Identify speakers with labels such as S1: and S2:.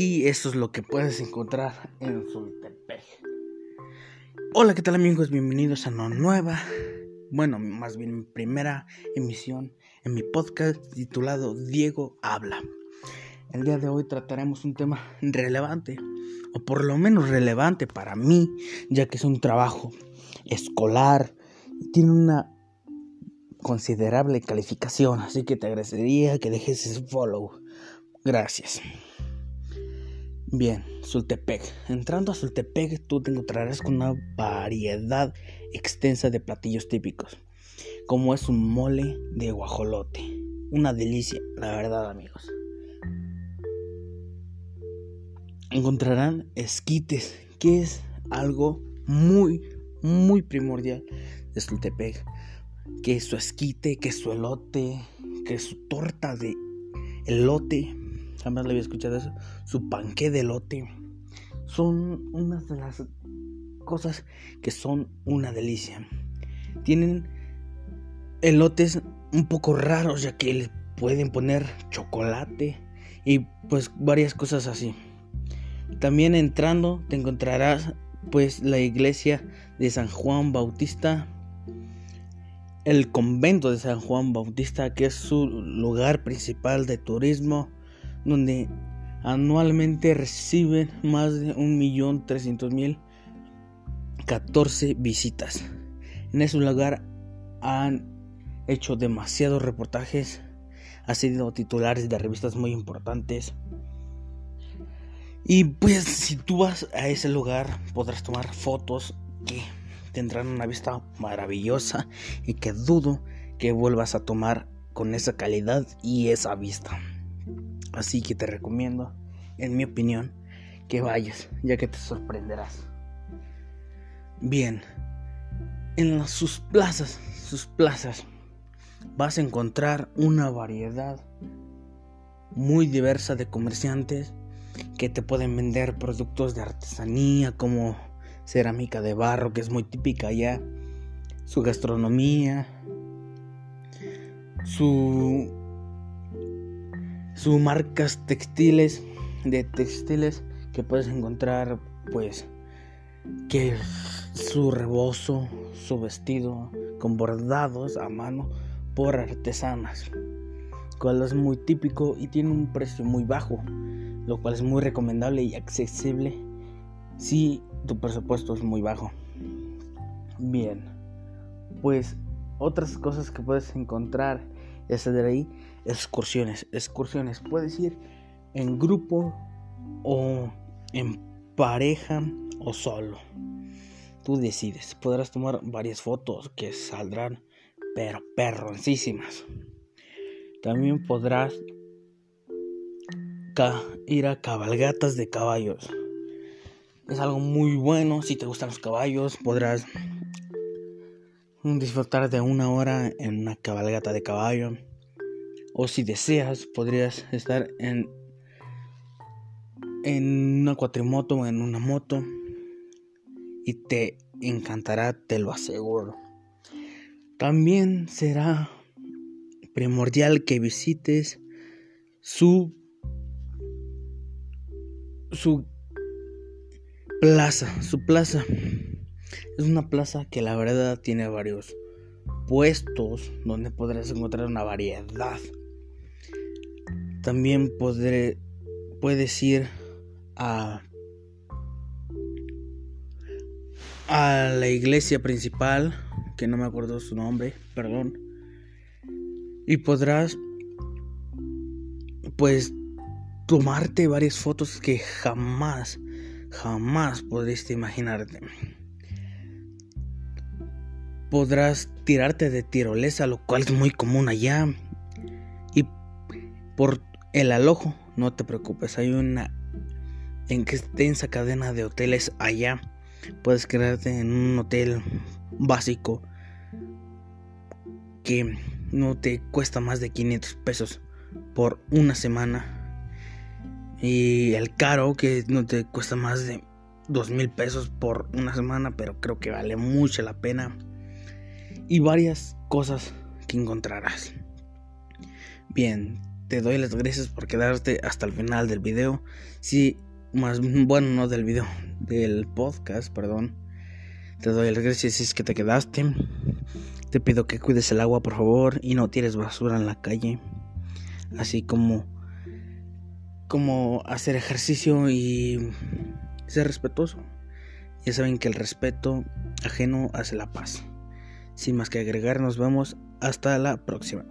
S1: Y eso es lo que puedes encontrar en Sultepec. Hola, ¿qué tal amigos? Bienvenidos a una nueva, bueno, más bien primera emisión en mi podcast titulado Diego Habla. El día de hoy trataremos un tema relevante, o por lo menos relevante para mí, ya que es un trabajo escolar y tiene una considerable calificación, así que te agradecería que dejes ese follow. Gracias. Bien, Sultepec. Entrando a Sultepec, tú te encontrarás con una variedad extensa de platillos típicos, como es un mole de guajolote. Una delicia, la verdad, amigos. Encontrarán esquites, que es algo muy, muy primordial de Sultepec que su esquite, que su elote, que su torta de elote, jamás le había escuchado eso, su panque de elote, son unas de las cosas que son una delicia. Tienen elotes un poco raros ya que le pueden poner chocolate y pues varias cosas así. También entrando te encontrarás pues la iglesia de San Juan Bautista el convento de San Juan Bautista, que es su lugar principal de turismo, donde anualmente reciben más de 1.300.000 14 visitas. En ese lugar han hecho demasiados reportajes, ha sido titulares de revistas muy importantes. Y pues si tú vas a ese lugar podrás tomar fotos que tendrán una vista maravillosa y que dudo que vuelvas a tomar con esa calidad y esa vista. Así que te recomiendo, en mi opinión, que vayas, ya que te sorprenderás. Bien, en sus plazas, sus plazas, vas a encontrar una variedad muy diversa de comerciantes que te pueden vender productos de artesanía como cerámica de barro que es muy típica allá, su gastronomía, su, su marcas textiles, de textiles que puedes encontrar pues que su rebozo, su vestido con bordados a mano por artesanas, cual es muy típico y tiene un precio muy bajo, lo cual es muy recomendable y accesible si tu presupuesto es muy bajo. Bien, pues otras cosas que puedes encontrar es de ahí excursiones. Excursiones, puedes ir en grupo o en pareja o solo. Tú decides. Podrás tomar varias fotos que saldrán pero perroncísimas. También podrás ir a cabalgatas de caballos. Es algo muy bueno. Si te gustan los caballos, podrás disfrutar de una hora en una cabalgata de caballo. O si deseas, podrías estar en, en una cuatrimoto o en una moto. Y te encantará, te lo aseguro. También será primordial que visites su su plaza, su plaza. Es una plaza que la verdad tiene varios puestos donde podrás encontrar una variedad. También podré, puedes ir a, a la iglesia principal, que no me acuerdo su nombre, perdón. Y podrás pues tomarte varias fotos que jamás jamás podrías imaginarte. Podrás tirarte de tirolesa, lo cual es muy común allá. Y por el alojo, no te preocupes, hay una extensa cadena de hoteles allá. Puedes quedarte en un hotel básico que no te cuesta más de 500 pesos por una semana y el caro, que no te cuesta más de dos mil pesos por una semana, pero creo que vale mucho la pena. Y varias cosas que encontrarás. Bien, te doy las gracias por quedarte hasta el final del video. Sí, más bueno, no del video, del podcast, perdón. Te doy las gracias si es que te quedaste. Te pido que cuides el agua, por favor, y no tires basura en la calle. Así como como hacer ejercicio y ser respetuoso. Ya saben que el respeto ajeno hace la paz. Sin más que agregar, nos vemos hasta la próxima.